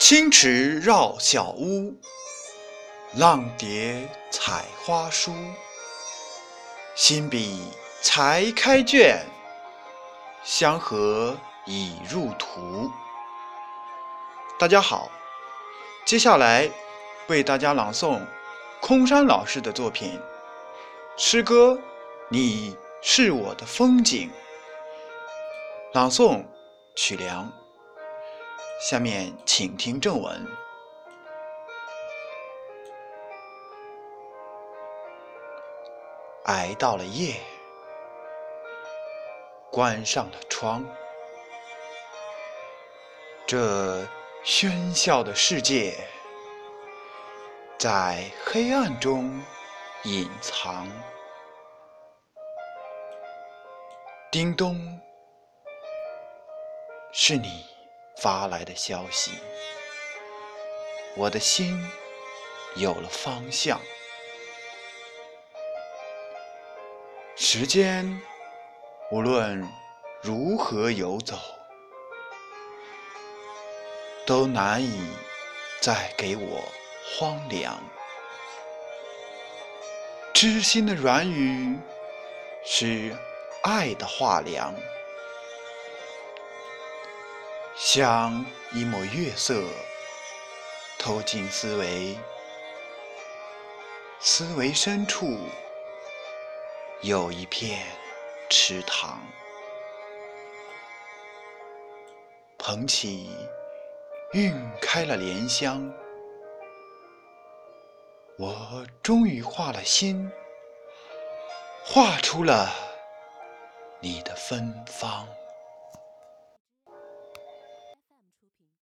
青池绕小屋，浪蝶采花书。新笔才开卷，香荷已入图。大家好，接下来为大家朗诵空山老师的作品诗歌《你是我的风景》。朗诵曲梁。下面请听正文。挨到了夜，关上了窗，这喧嚣的世界在黑暗中隐藏。叮咚，是你。发来的消息，我的心有了方向。时间无论如何游走，都难以再给我荒凉。知心的软语是爱的画梁。像一抹月色透进思维，思维深处有一片池塘，捧起晕开了莲香，我终于画了心，画出了你的芬芳。